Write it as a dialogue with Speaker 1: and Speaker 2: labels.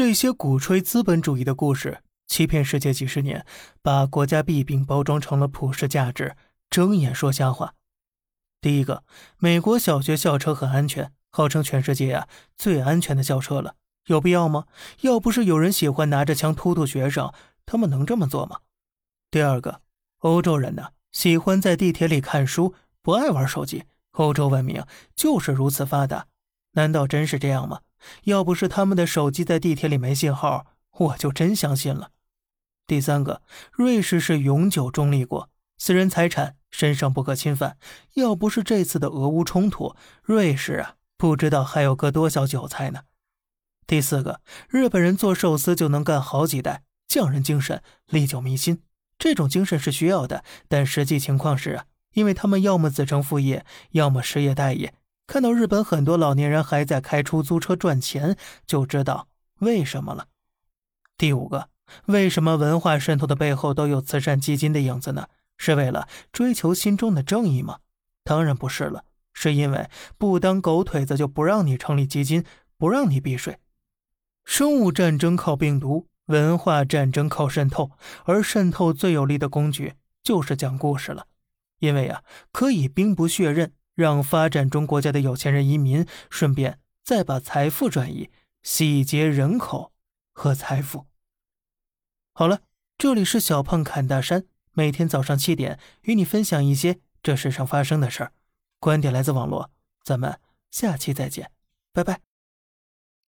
Speaker 1: 这些鼓吹资本主义的故事，欺骗世界几十年，把国家弊病包装成了普世价值，睁眼说瞎话。第一个，美国小学校车很安全，号称全世界呀最安全的校车了，有必要吗？要不是有人喜欢拿着枪突突学生，他们能这么做吗？第二个，欧洲人呢喜欢在地铁里看书，不爱玩手机，欧洲文明就是如此发达，难道真是这样吗？要不是他们的手机在地铁里没信号，我就真相信了。第三个，瑞士是永久中立国，私人财产身上不可侵犯。要不是这次的俄乌冲突，瑞士啊，不知道还有割多少韭菜呢。第四个，日本人做寿司就能干好几代，匠人精神历久弥新。这种精神是需要的，但实际情况是啊，因为他们要么子承父业，要么失业待业。看到日本很多老年人还在开出租车赚钱，就知道为什么了。第五个，为什么文化渗透的背后都有慈善基金的影子呢？是为了追求心中的正义吗？当然不是了，是因为不当狗腿子就不让你成立基金，不让你避税。生物战争靠病毒，文化战争靠渗透，而渗透最有力的工具就是讲故事了，因为呀，可以兵不血刃。让发展中国家的有钱人移民，顺便再把财富转移，洗劫人口和财富。好了，这里是小胖侃大山，每天早上七点与你分享一些这世上发生的事儿，观点来自网络，咱们下期再见，拜拜。